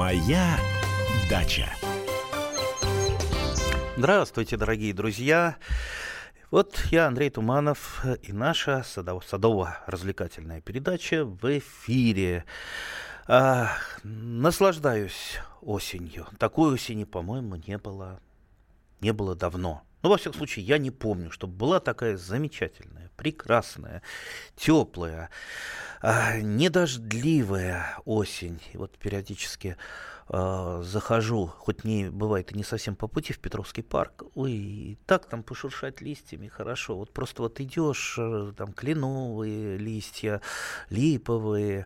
Моя дача. Здравствуйте, дорогие друзья. Вот я, Андрей Туманов, и наша садово-развлекательная передача в эфире. А, наслаждаюсь осенью. Такой осени, по-моему, не было, не было давно. Ну, во всяком случае, я не помню, чтобы была такая замечательная, прекрасная, теплая, а, недождливая осень. И вот периодически э, захожу, хоть не бывает и не совсем по пути в Петровский парк, ой, так там пошуршать листьями хорошо. Вот просто вот идешь, э, там кленовые листья, липовые,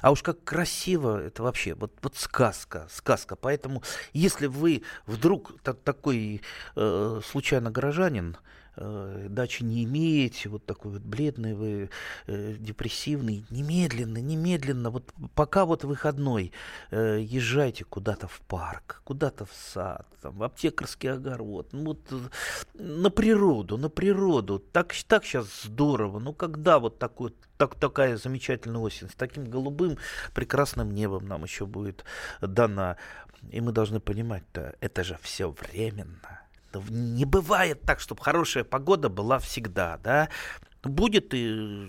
а уж как красиво, это вообще вот, вот сказка, сказка. Поэтому если вы вдруг так, такой э, случайно горожанин, э, дачи не имеете, вот такой вот бледный вы, э, депрессивный, немедленно, немедленно, вот пока вот выходной, э, езжайте куда-то в парк, куда-то в сад, там, в аптекарский огород, ну вот э, на природу, на природу, так, так сейчас здорово, ну когда вот такой, так, такая замечательная осень, с таким голубым прекрасным небом нам еще будет дана, и мы должны понимать-то, это же все временно, не бывает так, чтобы хорошая погода была всегда, да. Будет и,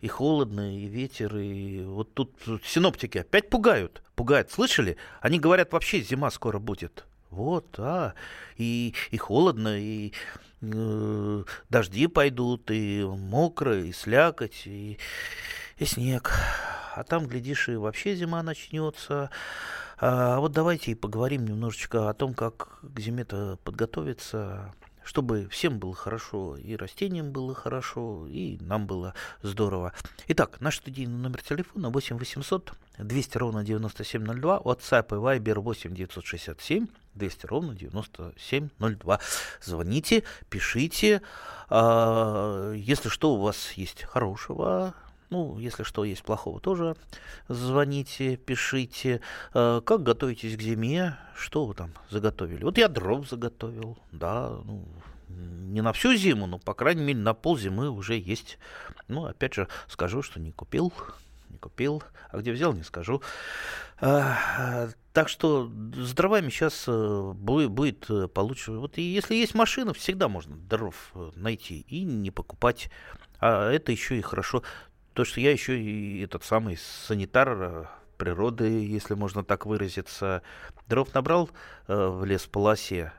и холодно, и ветер, и вот тут синоптики опять пугают. Пугают, слышали? Они говорят, вообще зима скоро будет. Вот, а, и, и холодно, и э, дожди пойдут, и мокро, и слякоть, и, и снег. А там, глядишь, и вообще зима начнется. А вот давайте и поговорим немножечко о том, как к зиме-то подготовиться, чтобы всем было хорошо, и растениям было хорошо, и нам было здорово. Итак, наш студийный номер телефона 8 800 200 ровно 9702, WhatsApp и Viber 8 967 200 ровно 9702. Звоните, пишите. А, если что у вас есть хорошего, ну, если что есть плохого, тоже звоните, пишите. Э, как готовитесь к зиме? Что вы там заготовили? Вот я дров заготовил, да, ну, не на всю зиму, но, по крайней мере, на пол зимы уже есть. Ну, опять же, скажу, что не купил, не купил. А где взял, не скажу. А, так что с дровами сейчас э, будет, будет получше. Вот и если есть машина, всегда можно дров найти и не покупать. А это еще и хорошо то, что я еще и этот самый санитар э, природы, если можно так выразиться, дров набрал э, в лес полосе,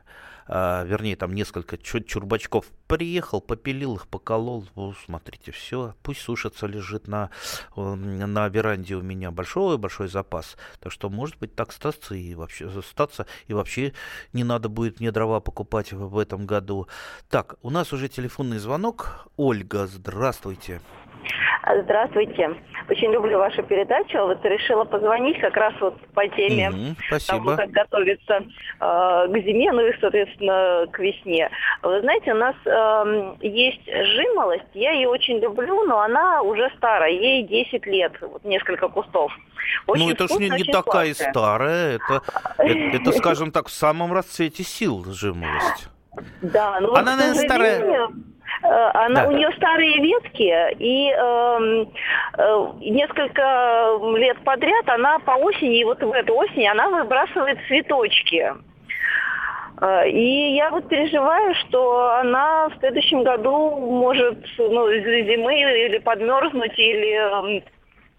а, вернее, там несколько чурбачков. Приехал, попилил их, поколол. Ну, смотрите, все, пусть сушится, лежит на, на веранде у меня большой-большой запас. Так что, может быть, так статься и вообще, статься, и вообще не надо будет мне дрова покупать в, в этом году. Так, у нас уже телефонный звонок. Ольга, здравствуйте. Здравствуйте. Очень люблю вашу передачу. Вот решила позвонить как раз вот по теме mm спасибо. того, как готовиться э, к зиме, ну и, соответственно, к весне. Вы знаете, у нас э, есть жимолость, я ее очень люблю, но она уже старая, ей 10 лет, вот несколько кустов. Очень ну, это же не, не такая сладкая. старая, это, это, это, скажем так, в самом расцвете сил жимолость. Да, ну она, наверное, старая Э, она, да. У нее старые ветки, и э, э, несколько лет подряд она по осени, и вот в эту осень она выбрасывает цветочки. Э, и я вот переживаю, что она в следующем году может ну, зимы или подмерзнуть, или а,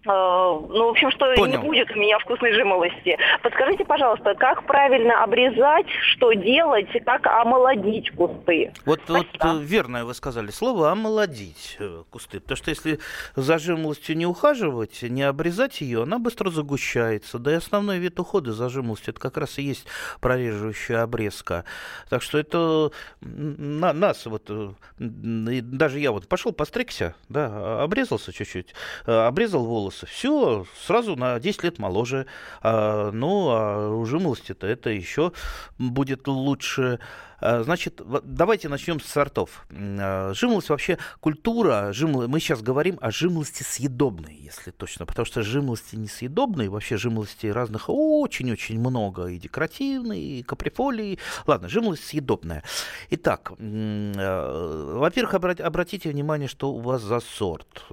ну, в общем, что Понял. не будет у меня вкусной жимолости. Подскажите, пожалуйста, как правильно обрезать, что делать, как омолодить кусты? Вот, вот э, верное вы сказали слово омолодить э, кусты. Потому что если за жимолостью не ухаживать, не обрезать ее, она быстро загущается. Да и основной вид ухода за жимолостью это как раз и есть прореживающая обрезка. Так что это на, нас вот, э, даже я вот пошел постригся, да, обрезался чуть-чуть, обрезал волосы, волосы. Все, сразу на 10 лет моложе. А, ну, а у жимолости-то это еще будет лучше. Значит, давайте начнем с сортов. Жимолость вообще культура, жимол... мы сейчас говорим о жимолости съедобной, если точно, потому что жимолости несъедобные, вообще жимолости разных очень-очень много, и декоративные, и каприфолии. Ладно, жимолость съедобная. Итак, во-первых, обратите внимание, что у вас за сорт.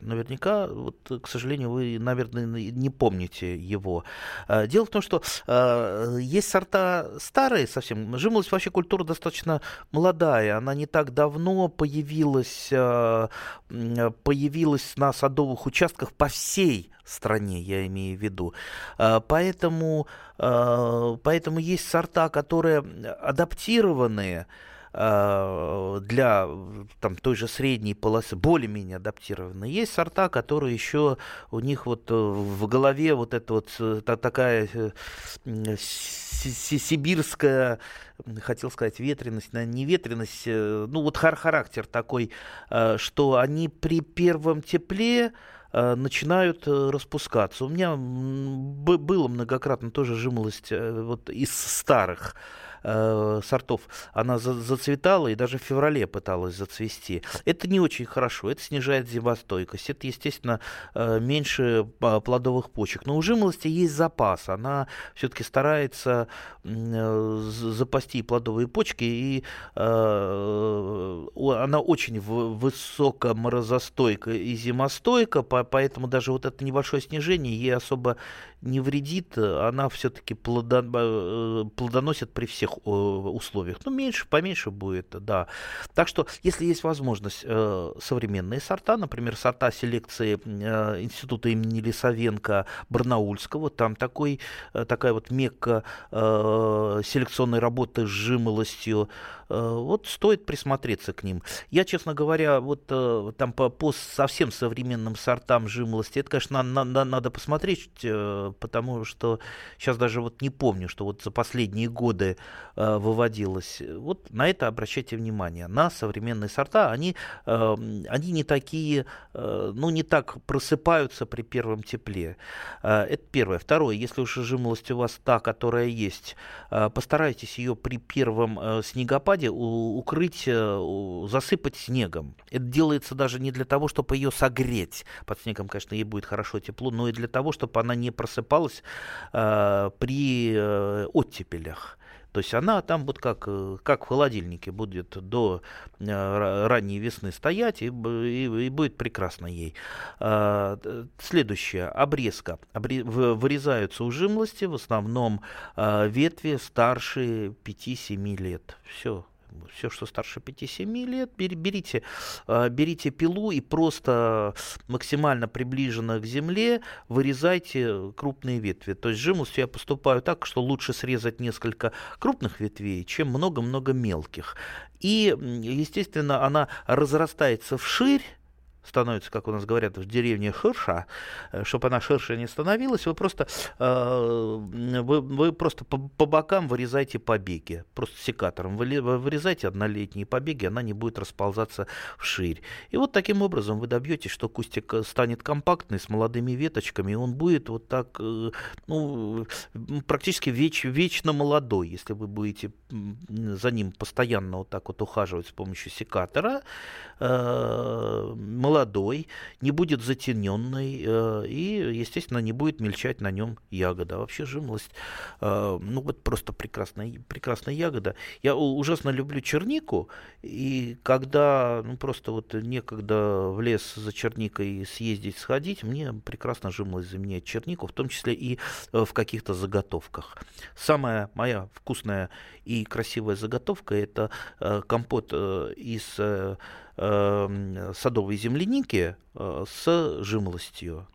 Наверняка, вот, к сожалению, вы, наверное, не помните его. Дело в том, что есть сорта старые совсем. Жимолость вообще культура достаточно молодая. Она не так давно появилась, э, появилась на садовых участках по всей стране, я имею в виду. Э, поэтому, э, поэтому есть сорта, которые адаптированные для там, той же средней полосы более-менее адаптированы. Есть сорта, которые еще у них вот в голове вот эта вот такая сибирская, хотел сказать, ветренность, не ветренность, ну вот характер такой, что они при первом тепле начинают распускаться. У меня было многократно тоже жимолость вот из старых э, сортов она за, зацветала и даже в феврале пыталась зацвести. Это не очень хорошо, это снижает зимостойкость, это, естественно, э, меньше э, плодовых почек. Но у жимолости есть запас, она все-таки старается э, запасти плодовые почки, и э, она очень высокоморозостойка и зимостойка, поэтому даже вот это небольшое снижение ей особо не вредит, она все-таки э, плодоносит при всех э, условиях. Ну, меньше, поменьше будет, да. Так что, если есть возможность, э, современные сорта, например, сорта селекции Института имени Лисовенко Барнаульского, там такой, такая вот мекка селекционной работы с жимолостью, вот стоит присмотреться к ним. Я, честно говоря, вот там по, по совсем современным сортам жимолости, это, конечно, на, на, надо посмотреть, потому что сейчас даже вот не помню, что вот за последние годы э, выводилось. Вот на это обращайте внимание. На современные сорта, они, э, они не такие, э, ну не так просыпаются при первом тепле. Э, это первое. Второе, если уж жимолость у вас та, которая есть, э, постарайтесь ее при первом э, снегопаде у, укрыть, э, засыпать снегом. Это делается даже не для того, чтобы ее согреть. Под снегом, конечно, ей будет хорошо тепло, но и для того, чтобы она не просыпалась просыпалась э, при э, оттепелях. То есть она там вот как, э, как в холодильнике будет до э, ранней весны стоять и, и, и будет прекрасно ей. А, следующее. Обрезка. Обре... Вырезаются у жимлости в основном ветви старше 5-7 лет. Все, все, что старше 5-7 лет, берите, а, берите пилу и просто максимально приближенно к земле вырезайте крупные ветви. То есть жимус я поступаю так, что лучше срезать несколько крупных ветвей, чем много-много мелких. И, естественно, она разрастается вширь, становится, как у нас говорят в деревне, ширша, э, чтобы она ширше не становилась, вы просто, э, вы, вы просто по, по бокам вырезайте побеги, просто секатором вы вырезайте однолетние побеги, она не будет расползаться вширь. И вот таким образом вы добьетесь, что кустик э, станет компактный, с молодыми веточками, и он будет вот так, ну, практически веч, вечно молодой, если вы будете за ним постоянно вот так вот ухаживать с помощью секатора, молодой молодой, не будет затененный э, и, естественно, не будет мельчать на нем ягода. вообще жимолость, э, ну вот просто прекрасная, прекрасная ягода. Я ужасно люблю чернику, и когда ну, просто вот некогда в лес за черникой съездить, сходить, мне прекрасно жимолость заменяет чернику, в том числе и э, в каких-то заготовках. Самая моя вкусная и красивая заготовка это компот из э, садовой земляники э, с жимолостью.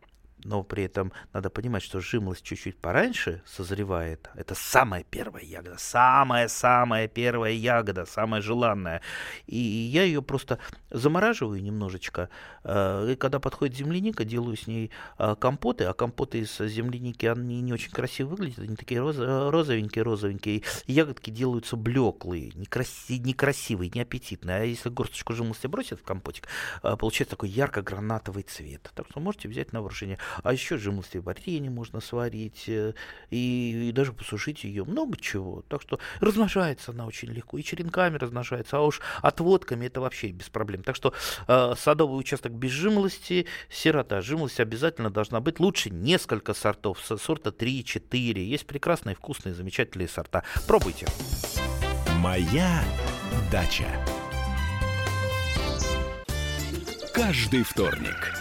Но при этом надо понимать, что жимолость чуть-чуть пораньше созревает. Это самая первая ягода, самая-самая первая ягода, самая желанная. И я ее просто замораживаю немножечко, и когда подходит земляника, делаю с ней компоты, а компоты из земляники, они не очень красиво выглядят, они такие розовенькие, розовенькие, и ягодки делаются блеклые, некраси, некрасивые, неаппетитные, а если горсточку жимолости бросить в компотик, получается такой ярко-гранатовый цвет. Так что можете взять на вооружение. А еще жимолости варенье можно сварить, и, и даже посушить ее, много чего. Так что размножается она очень легко, и черенками размножается, а уж отводками это вообще без проблем. Так что э, садовый участок без жимолости, сирота. Жимолость обязательно должна быть. Лучше несколько сортов, сорта 3-4. Есть прекрасные, вкусные, замечательные сорта. Пробуйте. Моя дача. Каждый вторник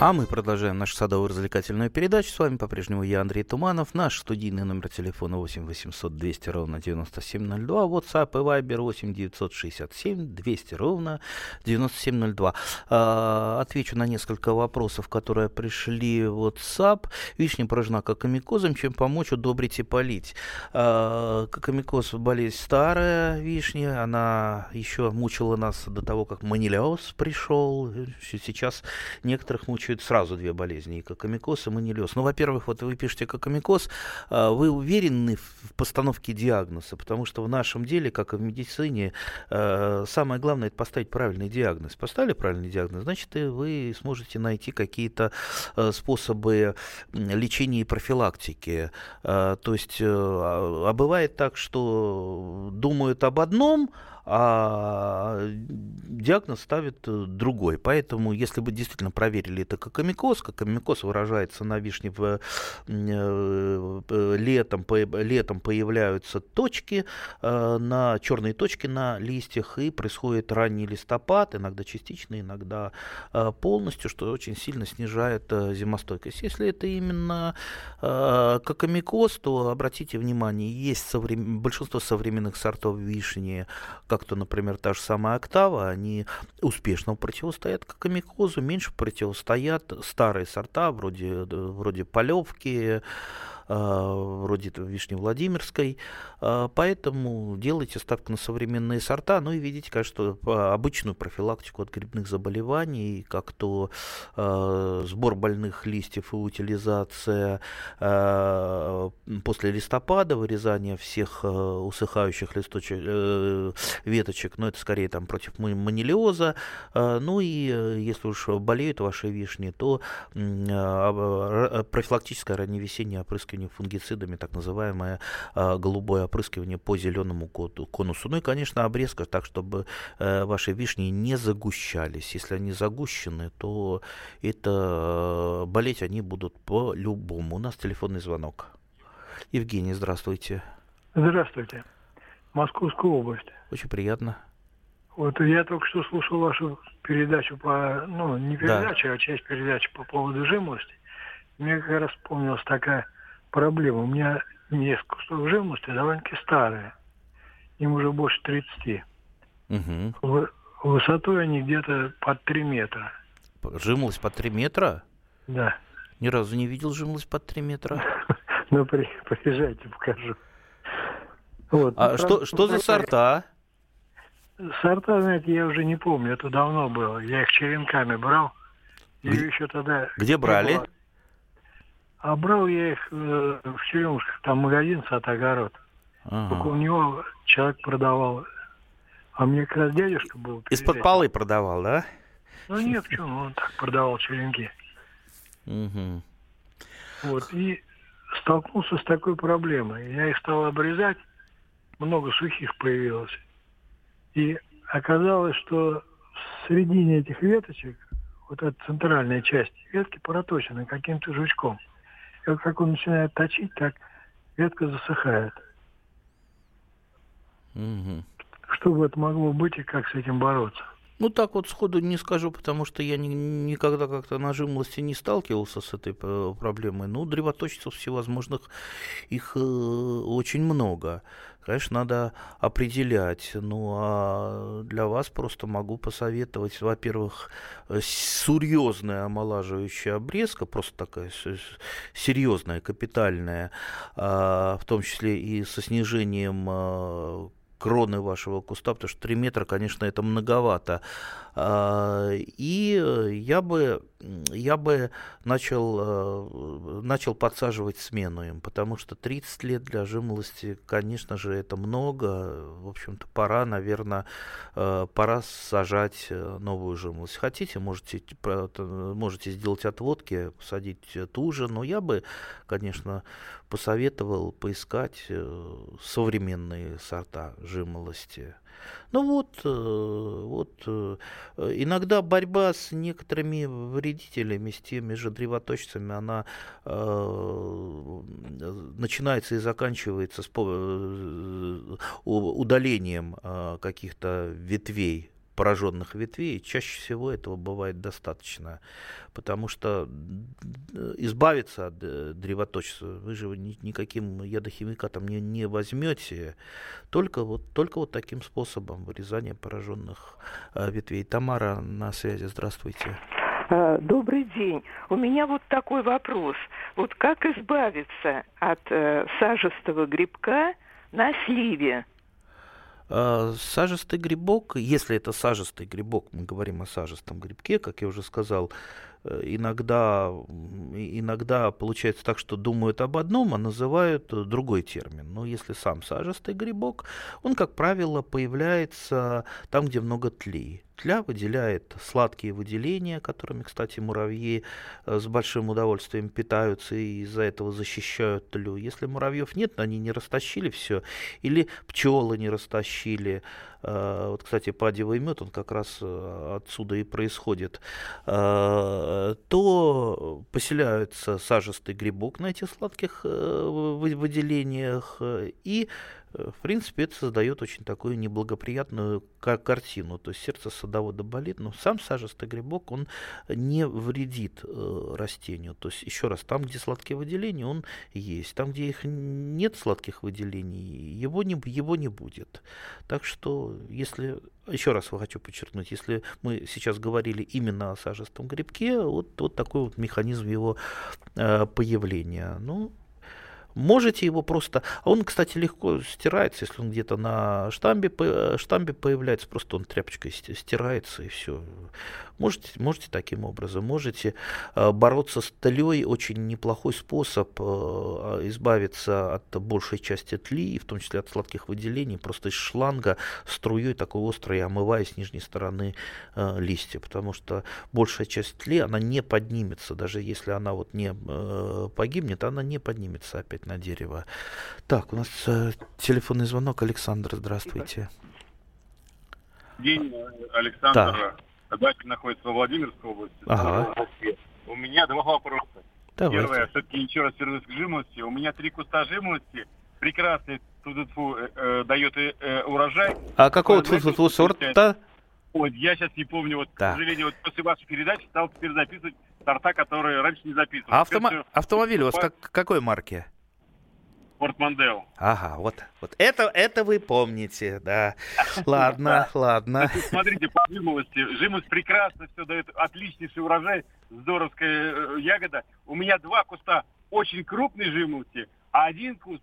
А мы продолжаем нашу садовую развлекательную передачу. С вами по-прежнему я, Андрей Туманов. Наш студийный номер телефона 8 800 200 ровно 9702. WhatsApp и Viber 8 967 200 ровно 9702. А, отвечу на несколько вопросов, которые пришли в WhatsApp. Вишня поражена кокомикозом. Чем помочь, удобрить и полить? А, кокомикоз болезнь старая вишня. Она еще мучила нас до того, как манилиоз пришел. Сейчас некоторых мучает чуть сразу две болезни, и кокомикоз, и манилиоз. Ну, во-первых, вот вы пишете кокомикоз, а, вы уверены в постановке диагноза, потому что в нашем деле, как и в медицине, а, самое главное это поставить правильный диагноз. Поставили правильный диагноз, значит, и вы сможете найти какие-то а, способы лечения и профилактики. То есть, а бывает так, что думают об одном, а диагноз ставит э, другой. Поэтому, если бы действительно проверили это как амикоз, как амикоз выражается на вишне в, э, э, летом, по, летом появляются точки, на черные точки на листьях, и происходит ранний листопад, иногда частично, иногда полностью, что очень сильно снижает зимостойкость. Если это именно как амикоз, то обратите внимание, есть соврем... большинство современных сортов вишни, как как-то, например, та же самая октава, они успешно противостоят кокомикозу, меньше противостоят старые сорта, вроде, вроде полевки, вроде Вишни Владимирской. А, поэтому делайте ставку на современные сорта. Ну и видите, конечно, обычную профилактику от грибных заболеваний, как то а, сбор больных листьев и утилизация после листопада, вырезание всех усыхающих листочек, э, веточек, но это скорее там против манилиоза. Ну и э, если уж болеют ваши вишни, то профилактическое ранневесеннее опрыскивание опрыскивание фунгицидами, так называемое э, голубое опрыскивание по зеленому конусу. Ну и, конечно, обрезка, так, чтобы э, ваши вишни не загущались. Если они загущены, то это э, болеть они будут по-любому. У нас телефонный звонок. Евгений, здравствуйте. Здравствуйте. Московская область. Очень приятно. Вот я только что слушал вашу передачу по, ну, не передачу, да. а часть передачи по поводу жимолости. Мне как раз вспомнилась такая проблема. У меня несколько кустов жимолости довольно-таки старые. Им уже больше 30. Угу. Высотой они где-то под 3 метра. Жимолость под 3 метра? Да. Ни разу не видел жимолость под 3 метра. Ну, приезжайте, покажу. Вот. А ну, что, что за сорта? Сорта, знаете, я уже не помню, это давно было. Я их черенками брал. И Где, еще тогда... Где брали? Было... А брал я их э, в Черемушках, там магазин сад-огород. Ага. Только у него человек продавал. А мне как раз дядюшка был. Из-под полы продавал, да? Ну нет, почему, он так продавал черенки. Угу. Вот, и столкнулся с такой проблемой. Я их стал обрезать, много сухих появилось. И оказалось, что середине этих веточек, вот эта центральная часть ветки проточена каким-то жучком. Как он начинает точить, так ветка засыхает. Угу. Что бы это могло быть и как с этим бороться? Ну, так вот сходу не скажу, потому что я ни, никогда как-то на жимолости не сталкивался с этой э, проблемой. Ну, древоточцев всевозможных, их э, очень много. Конечно, надо определять. Ну, а для вас просто могу посоветовать, во-первых, серьезная омолаживающая обрезка, просто такая серьезная, капитальная, а, в том числе и со снижением а, кроны вашего куста, потому что 3 метра, конечно, это многовато. А, и я бы, я бы начал, э, начал подсаживать смену им, потому что 30 лет для жимолости, конечно же, это много. В общем-то, пора, наверное, э, пора сажать э, новую жимолость. Хотите, можете, можете сделать отводки, посадить ту же, но я бы, конечно, посоветовал поискать современные сорта жимолости. Ну вот, э, вот э, иногда борьба с некоторыми вредителями, с теми же древоточцами, она э, начинается и заканчивается с удалением каких-то ветвей пораженных ветвей, чаще всего этого бывает достаточно, потому что избавиться от э, древоточества вы же никаким ядохимикатом не, не возьмете, только вот, только вот таким способом вырезания пораженных э, ветвей. Тамара на связи, здравствуйте. А, добрый день. У меня вот такой вопрос. Вот как избавиться от э, сажистого грибка на сливе? А, сажистый грибок, если это сажистый грибок, мы говорим о сажистом грибке, как я уже сказал, Э, иногда, иногда получается так, что думают об одном, а называют э, другой термин. Но если сам сажистый грибок, он, как правило, появляется там, где много тлей. Тля выделяет сладкие выделения, которыми, кстати, муравьи э, с большим удовольствием питаются и из-за этого защищают тлю. Если муравьев нет, они не растащили все, или пчелы не растащили, Э, вот, кстати, падевый мед, он как раз э, отсюда и происходит, то поселяются сажистый грибок на этих сладких выделениях и в принципе, это создает очень такую неблагоприятную картину. То есть сердце садовода болит, но сам сажистый грибок, он не вредит э, растению. То есть, еще раз, там, где сладкие выделения, он есть. Там, где их нет сладких выделений, его не, его не будет. Так что, если еще раз хочу подчеркнуть, если мы сейчас говорили именно о сажистом грибке, вот, вот такой вот механизм его э, появления. Ну, Можете его просто... А он, кстати, легко стирается, если он где-то на штамбе, штамбе появляется, просто он тряпочкой стирается и все. Можете, можете таким образом, можете э, бороться с тлей, очень неплохой способ э, избавиться от большей части тли, в том числе от сладких выделений, просто из шланга струей такой острой омывая с нижней стороны э, листья, потому что большая часть тли, она не поднимется, даже если она вот не погибнет, она не поднимется опять на дерево. Так, у нас телефонный звонок. Александр, здравствуйте. День, Александр. Да. Дача находится во Владимирской области, ага. У меня два вопроса. Давайте. Первое, все-таки еще раз вернусь к жимолости. У меня три куста жимолости, прекрасный тфу э, э, дает э, э, урожай. А какого тфу сорта? Ой, я сейчас не помню, вот, так. к сожалению, вот после вашей передачи стал теперь записывать сорта, которые раньше не записывал. А автомо- автомобиль у вас как, какой марки? Форт Мондео. Ага, вот, вот это, это вы помните, да. Ладно, ладно. Смотрите, по жимолости. Жимолость прекрасно все дает, отличнейший урожай, здоровская э, ягода. У меня два куста очень крупной жимолости, а один куст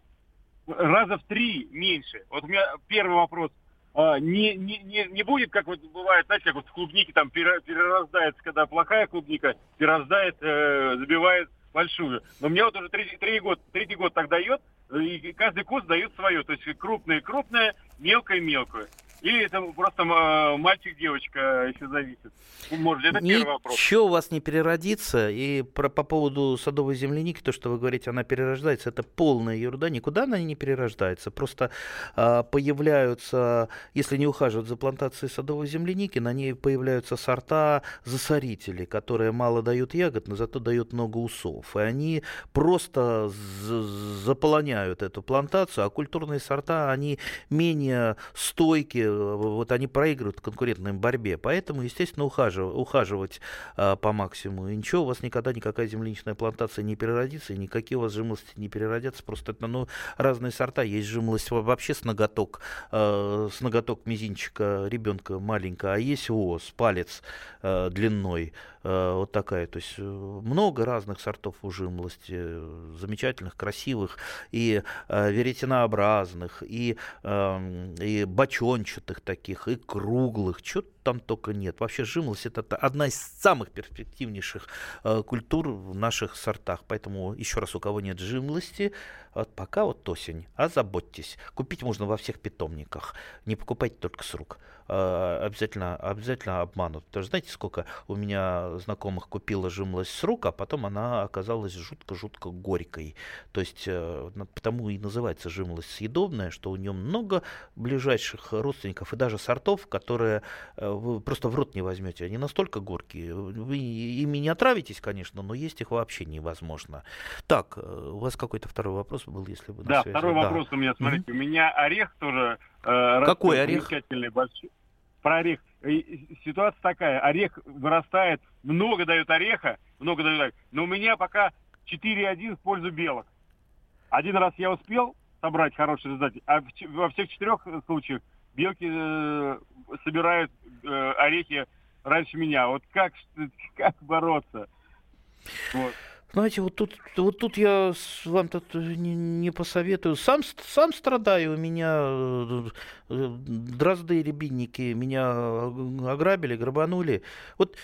раза в три меньше. Вот у меня первый вопрос. А, не, не, не, не будет, как вот бывает, знаете, как вот в клубнике там перерождается, когда плохая клубника, перерождает, э, забивает большую. Но мне вот уже третий, третий, год, третий год так дает, и каждый куст дает свое. То есть крупное-крупное, мелкое-мелкое. Или это просто э, мальчик-девочка еще зависит? Может, это первый вопрос. Ничего у вас не переродится. И про, по поводу садовой земляники, то, что вы говорите, она перерождается, это полная ерунда. Никуда она не перерождается. Просто а, появляются, если не ухаживать за плантацией садовой земляники, на ней появляются сорта засорителей, которые мало дают ягод, но зато дают много усов. И они просто заполоняют эту плантацию, а культурные сорта, они менее стойкие, вот они проигрывают в конкурентной борьбе. Поэтому, естественно, ухаживать, ухаживать а, по максимуму. И ничего, у вас никогда никакая земляничная плантация не переродится, и никакие у вас жимолости не переродятся. Просто это ну, разные сорта. Есть жимолость вообще с ноготок, э, с ноготок мизинчика ребенка маленькая, а есть ос, палец э, длиной. Э, вот такая. То есть э, много разных сортов у жимолости, замечательных, красивых, и э, веретенообразных, и, эм, и бочончатых таких, и круглых, что там только нет. Вообще жимолость это одна из самых перспективнейших культур в наших сортах. Поэтому еще раз, у кого нет жимолости, вот пока вот осень, озаботьтесь. Купить можно во всех питомниках. Не покупайте только с рук. Э, обязательно, обязательно обманут. Потому что знаете, сколько у меня знакомых купила жимлость с рук, а потом она оказалась жутко-жутко горькой. То есть, э, потому и называется жимлость съедобная, что у нее много ближайших родственников и даже сортов, которые э, вы просто в рот не возьмете. Они настолько горькие. Вы ими не отравитесь, конечно, но есть их вообще невозможно. Так, у вас какой-то второй вопрос был, если вы Да, второй да. вопрос у меня, смотрите, mm-hmm. у меня орех тоже Э, Какой орех? Большой. Про орех. Ситуация такая. Орех вырастает, много дает ореха, много дает Но у меня пока 4-1 в пользу белок. Один раз я успел собрать хороший результат, а во всех четырех случаях белки э, собирают э, орехи раньше меня. Вот как, как бороться? Вот. Знаете, вот тут, вот тут я вам тут не, не посоветую. Сам, сам страдаю, у меня э, э, дрозды и рябинники меня ограбили, грабанули. Вот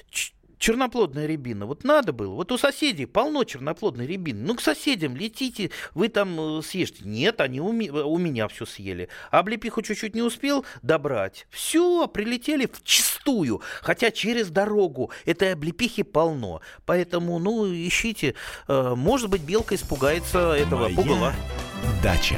черноплодная рябина. Вот надо было. Вот у соседей полно черноплодной рябины. Ну, к соседям летите, вы там э, съешьте. Нет, они у, ми- у меня все съели. А облепиху чуть-чуть не успел добрать. Все, прилетели в чистую. Хотя через дорогу этой облепихи полно. Поэтому, ну, ищите. Э, может быть, белка испугается этого Моя пугала. Дача.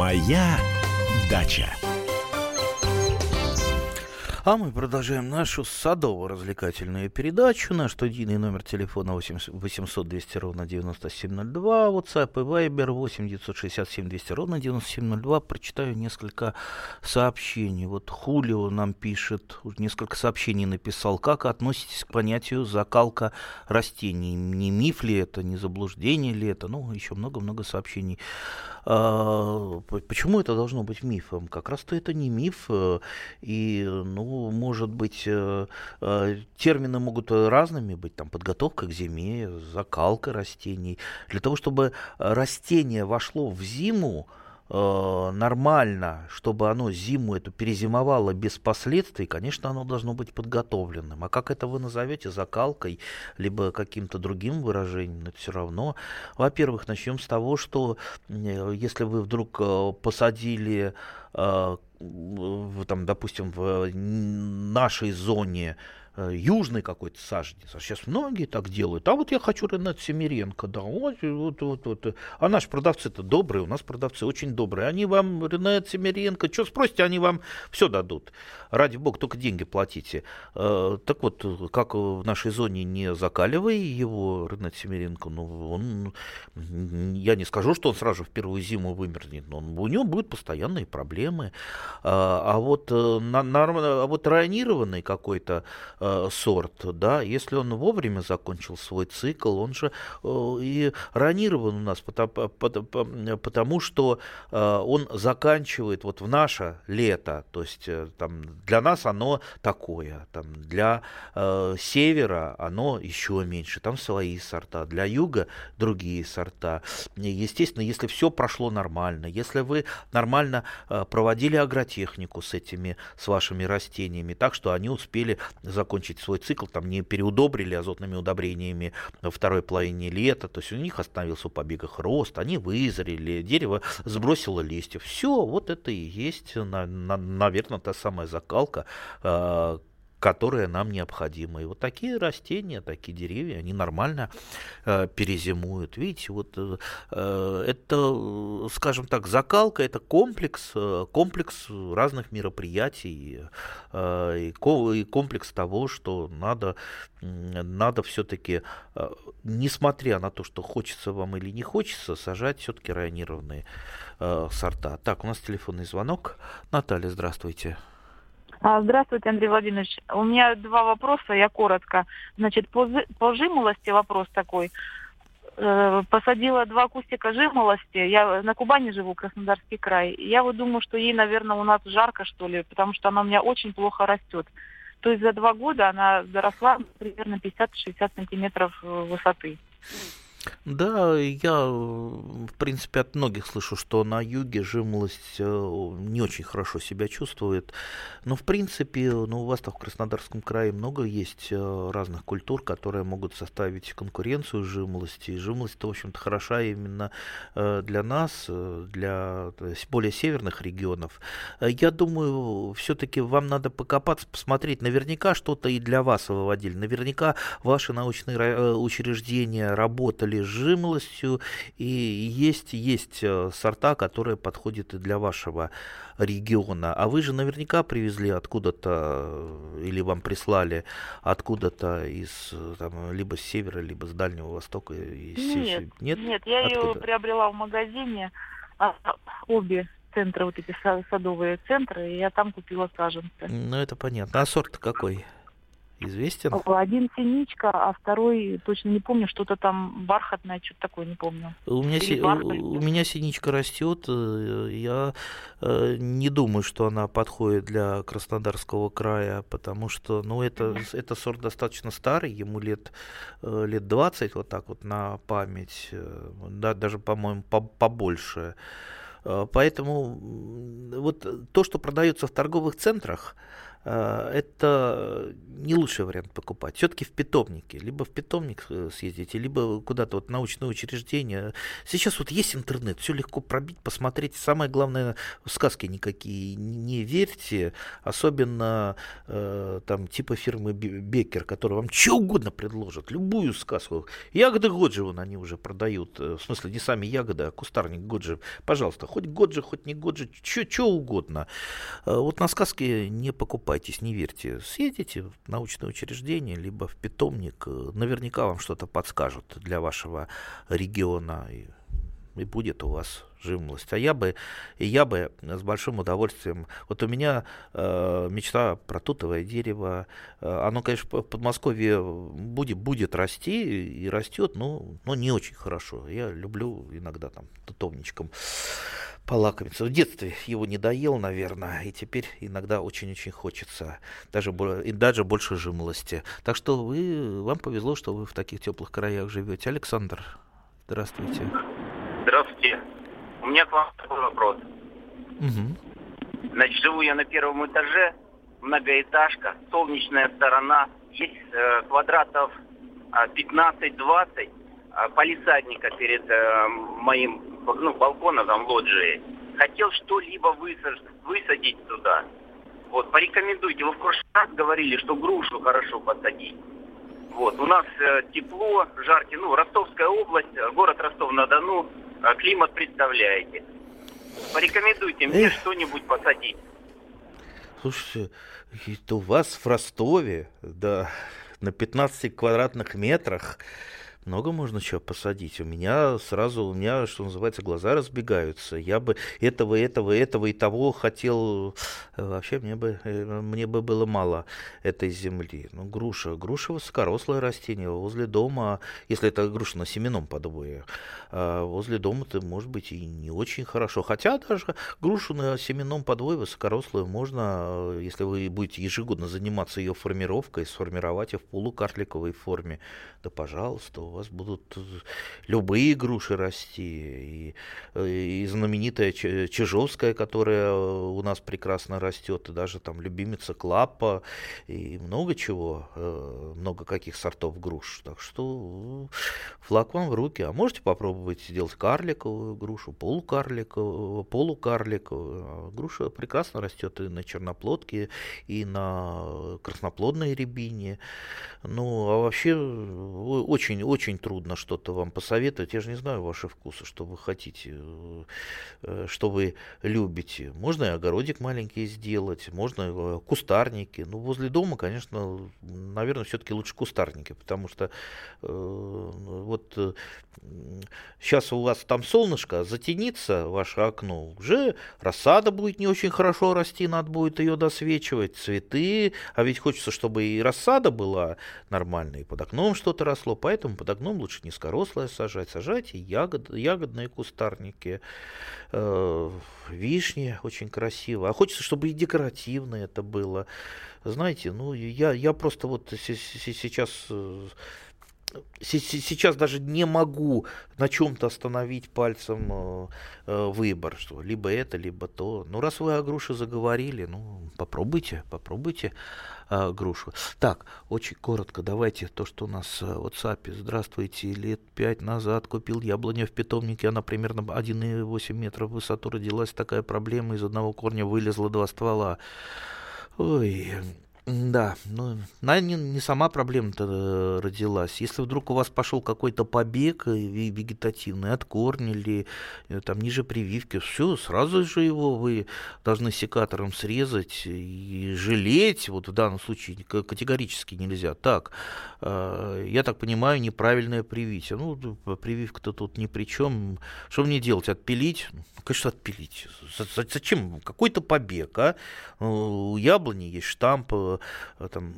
Моя дача. А мы продолжаем нашу садово-развлекательную передачу. Наш студийный номер телефона 800 200 ровно 9702. WhatsApp и Viber 8 967 200 ровно 9702. Прочитаю несколько сообщений. Вот Хулио нам пишет, несколько сообщений написал. Как относитесь к понятию закалка растений? Не миф ли это, не заблуждение ли это? Ну, еще много-много сообщений. А, почему это должно быть мифом? Как раз-то это не миф. Э, и, ну, может быть, э, э, термины могут разными быть, там, подготовка к зиме, закалка растений. Для того, чтобы растение вошло в зиму, э, нормально, чтобы оно зиму эту перезимовало без последствий, конечно, оно должно быть подготовленным. А как это вы назовете закалкой, либо каким-то другим выражением, это все равно. Во-первых, начнем с того, что если вы вдруг посадили там, допустим, в нашей зоне Э, южный какой-то саженец. А сейчас многие так делают. А вот я хочу Ренат Семиренко, да, вот, вот, вот, вот. А наши продавцы-то добрые, у нас продавцы очень добрые. Они вам, Ренат Семиренко, что спросите, они вам все дадут. Ради бога, только деньги платите. Э, так вот, как в нашей зоне не закаливай его, Ренат Семиренко, ну, он, я не скажу, что он сразу в первую зиму вымерзнет, но у него будут постоянные проблемы. А, а вот, э, на, на, а вот районированный какой-то э, сорт, да, если он вовремя закончил свой цикл, он же э, и ранирован у нас, потому, потому что э, он заканчивает вот в наше лето, то есть там для нас оно такое, там для севера оно еще меньше, там свои сорта, для юга другие сорта. Естественно, если все прошло нормально, если вы нормально проводили агротехнику с этими, с вашими растениями, так что они успели закончить свой цикл, там не переудобрили азотными удобрениями во второй половине лета, то есть у них остановился в побегах рост, они вызрели, дерево сбросило листья. Все, вот это и есть, на, на, наверное, та самая закалка, э, которые нам необходимы. И вот такие растения, такие деревья, они нормально э, перезимуют. Видите, вот э, э это, скажем так, закалка, это комплекс, э, комплекс разных мероприятий э, и, и комплекс того, что надо, надо все-таки, э, несмотря на то, что хочется вам или не хочется, сажать все-таки районированные э, сорта. Так, у нас телефонный звонок. Наталья, здравствуйте. А, здравствуйте, Андрей Владимирович. У меня два вопроса, я коротко. Значит, по, по жимолости вопрос такой. Э, посадила два кустика жимолости. Я на Кубани живу, Краснодарский край. Я вот думаю, что ей, наверное, у нас жарко, что ли, потому что она у меня очень плохо растет. То есть за два года она доросла примерно 50-60 сантиметров э, высоты. Да, я, в принципе, от многих слышу, что на юге жимолость э, не очень хорошо себя чувствует. Но, в принципе, ну, у вас-то в Краснодарском крае много есть э, разных культур, которые могут составить конкуренцию жимолости. И жимолость, в общем-то, хороша именно э, для нас, для более северных регионов. Я думаю, все-таки вам надо покопаться, посмотреть. Наверняка что-то и для вас выводили. Наверняка ваши научные учреждения работали работали с жимолостью, и есть, есть э, сорта, которые подходят и для вашего региона. А вы же наверняка привезли откуда-то, э, или вам прислали откуда-то из э, там, либо с севера, либо с Дальнего Востока. Из... Нет, нет, нет, я откуда? ее приобрела в магазине, а, обе центры, вот эти садовые центры, и я там купила саженцы. Ну, это понятно. А сорт какой? Известен? Один синичка, а второй, точно не помню, что-то там бархатное, что-то такое, не помню. У меня, си... у меня синичка растет, э, я э, не думаю, что она подходит для Краснодарского края, потому что, ну, это, это сорт достаточно старый, ему лет, э, лет 20, вот так вот на память, да, даже, по-моему, побольше. Поэтому вот то, что продается в торговых центрах, это не лучший вариант покупать. Все-таки в питомнике. Либо в питомник э, съездите, либо куда-то вот научное учреждение. Сейчас вот есть интернет, все легко пробить, посмотреть. Самое главное, сказки никакие не верьте, особенно э, там типа фирмы Бекер, которая вам что угодно предложит, любую сказку. Ягоды Годжи вон они уже продают, э, в смысле не сами ягоды, а кустарник Годжи. Пожалуйста, хоть Годжи, хоть не Годжи, что угодно. Вот на сказки не покупайте покупайтесь, не верьте. Съездите в научное учреждение, либо в питомник. Наверняка вам что-то подскажут для вашего региона. И будет у вас жимолость. А я бы, я бы с большим удовольствием... Вот у меня э, мечта про тутовое дерево. Э, оно, конечно, в Подмосковье будет, будет расти и растет, но, но не очень хорошо. Я люблю иногда там тутовничком полакомиться. В детстве его не доел, наверное, и теперь иногда очень-очень хочется, даже, и даже больше жимолости. Так что вы, вам повезло, что вы в таких теплых краях живете. Александр. Здравствуйте. У меня к вам такой вопрос. Угу. Значит, живу я на первом этаже, многоэтажка, солнечная сторона, есть э, квадратов э, 15-20, э, полисадника перед э, моим ну, балкона там лоджии, хотел что-либо высадить, высадить туда. Вот, порекомендуйте. Вы в прошлый раз говорили, что грушу хорошо посадить. Вот, у нас э, тепло, жаркий, ну, Ростовская область, э, город Ростов-на-Дону, климат представляете. Порекомендуйте мне Эх. что-нибудь посадить. Слушайте, это у вас в Ростове, да, на 15 квадратных метрах много можно чего посадить. У меня сразу, у меня, что называется, глаза разбегаются. Я бы этого, этого, этого и того хотел. Э, вообще мне бы, э, мне бы было мало этой земли. Ну, груша. Груша высокорослое растение. Возле дома, если это груша на семенном подвое, а возле дома это может быть и не очень хорошо. Хотя даже грушу на семенном подвое высокорослую можно, э, если вы будете ежегодно заниматься ее формировкой, сформировать ее в полукарликовой форме. Да, пожалуйста, у вас будут э, любые груши расти. И, э, и знаменитая Чижовская, которая у нас прекрасно растет, и даже там любимица Клапа, и много чего, много каких сортов груш. Так что флаг вам в руки. А можете попробовать сделать карликовую грушу, полукарликовую, полукарликовую. Груша прекрасно растет и на черноплодке, и на красноплодной рябине. Ну, а вообще очень-очень трудно что-то вам посоветовать. Я же не знаю ваши вкусы, что вы хотите, э, что вы любите. Можно и огородик маленький сделать, можно э, кустарники. Ну, возле дома, конечно, наверное, все-таки лучше кустарники, потому что э, вот сейчас у вас там солнышко, затянится ваше окно, уже рассада будет не очень хорошо расти, надо будет ее досвечивать, цветы, а ведь хочется, чтобы и рассада была нормальная, и под окном что-то росло, поэтому под окном лучше низкорослое сажать, сажать ягод, ягодные кустарники, э, вишни очень красиво, а хочется, чтобы и декоративное это было. Знаете, ну я, я просто вот сейчас э, сейчас даже не могу на чем-то остановить пальцем э, э, выбор, что либо это, либо то. Ну, раз вы о груше заговорили, ну, попробуйте, попробуйте э, грушу. Так, очень коротко, давайте то, что у нас в WhatsApp. Здравствуйте, лет пять назад купил яблоню в питомнике, она примерно 1,8 метров в высоту родилась, такая проблема, из одного корня вылезло два ствола. Ой, да, ну, наверное, не, сама проблема-то э, родилась. Если вдруг у вас пошел какой-то побег э, вегетативный от корня или э, там ниже прививки, все, сразу же его вы должны секатором срезать и жалеть. Вот в данном случае категорически нельзя. Так, я так понимаю, неправильное привитие. Ну, прививка-то тут ни при чем. Что мне делать? Отпилить? Ну, конечно, отпилить. Зачем? Какой-то побег, а? У яблони есть штамп там,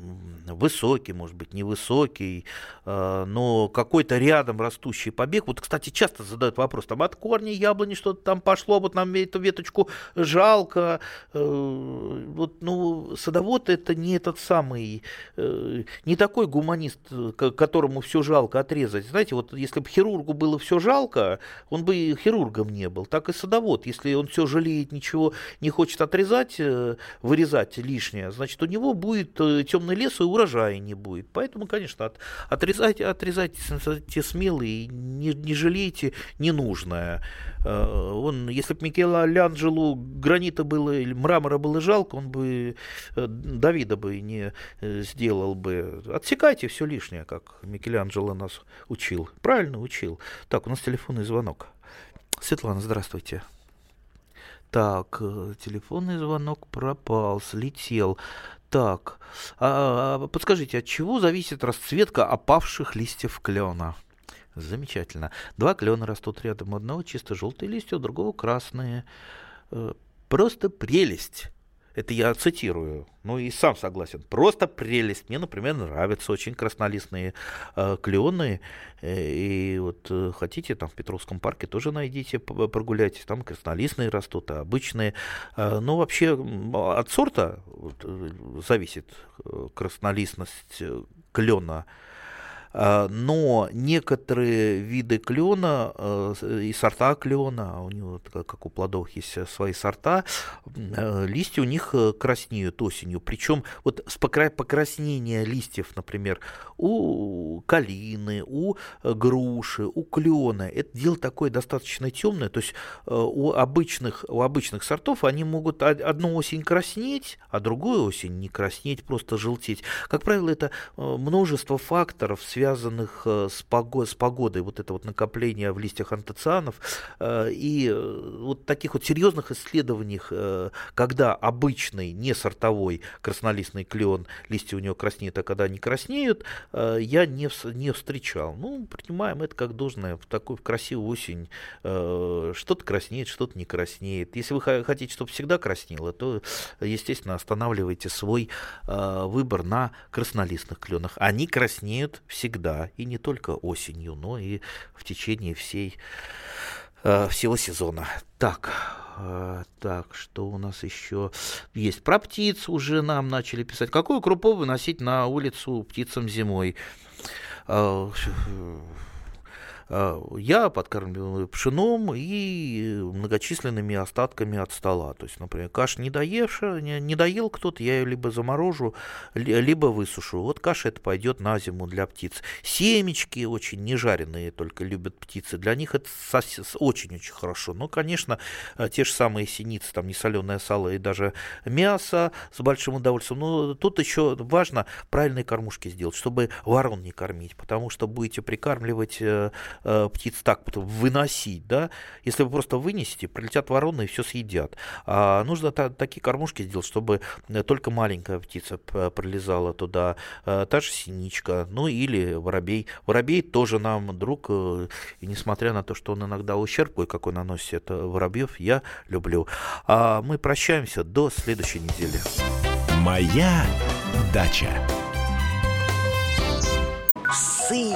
высокий, может быть, невысокий, э, но какой-то рядом растущий побег. Вот, кстати, часто задают вопрос, там от корня яблони что-то там пошло, вот нам эту веточку жалко. Э, вот, ну, садовод это не этот самый, не такой гуманист, которому все жалко отрезать. Знаете, вот если бы хирургу было все жалко, он бы хирургом не был. Так и садовод, если он все жалеет, ничего не хочет отрезать, вырезать лишнее, значит, у него будет э, темный лес и урожая не будет. Поэтому, конечно, от, отрезайте, отрезайте те смелые, не, не жалейте ненужное. Э, он, если бы Микеланджело гранита было или мрамора было жалко, он бы э, Давида бы не сделал бы. Отсекайте все лишнее, как Микеланджело нас учил. Правильно учил. Так, у нас телефонный звонок. Светлана, здравствуйте. Так, телефонный звонок пропал, слетел. Так, а, а, подскажите, от чего зависит расцветка опавших листьев клена? Замечательно. Два клена растут рядом, одного чисто желтые листья, у другого красные. Э, просто прелесть. Это я цитирую. Ну и сам согласен. Просто прелесть. Мне, например, нравятся очень краснолистные э, клены. Э, и вот э, хотите, там в Петровском парке тоже найдите, прогуляйтесь. Там краснолистные растут, а обычные. Э, ну, вообще от сорта вот, э, зависит э, краснолистность клена. А, но некоторые виды клена э, и сорта клена, а у него, как у плодов есть свои сорта, э, листья у них э, краснеют осенью. Причем вот с покраснения листьев, например, у калины, у груши, у клена, это дело такое достаточно темное. То есть у обычных, у обычных сортов они могут одну осень краснеть, а другую осень не краснеть, просто желтеть. Как правило, это множество факторов, связанных связанных с, погодой, с погодой, вот это вот накопление в листьях антоцианов, и вот таких вот серьезных исследованиях, когда обычный, не сортовой краснолистный клен, листья у него краснеют, а когда они краснеют, я не, не встречал. Ну, принимаем это как должное в такую красивую осень. Что-то краснеет, что-то не краснеет. Если вы хотите, чтобы всегда краснело, то, естественно, останавливайте свой выбор на краснолистных кленах. Они краснеют всегда, и не только осенью, но и в течение всей, э, всего сезона. Так, э, так, что у нас еще есть? Про птиц уже нам начали писать. Какую крупу выносить на улицу птицам зимой? Э, а, я подкармливаю пшеном и многочисленными остатками от стола. То есть, например, каша не доевшая, не, доел кто-то, я ее либо заморожу, либо высушу. Вот каша это пойдет на зиму для птиц. Семечки очень нежаренные только любят птицы. Для них это очень-очень хорошо. Но, конечно, э, те же самые синицы, там не соленое сало и даже мясо с большим удовольствием. Но тут еще важно правильные кормушки сделать, чтобы ворон не кормить, потому что будете прикармливать э, птиц так потом выносить, да, если вы просто вынесете, прилетят вороны и все съедят. А нужно та, такие кормушки сделать, чтобы э, только маленькая птица пролезала туда, э, та же синичка, ну или воробей. Воробей тоже нам друг, э, и несмотря на то, что он иногда ущерб какой наносит это воробьев, я люблю. А мы прощаемся до следующей недели. Моя дача. Псы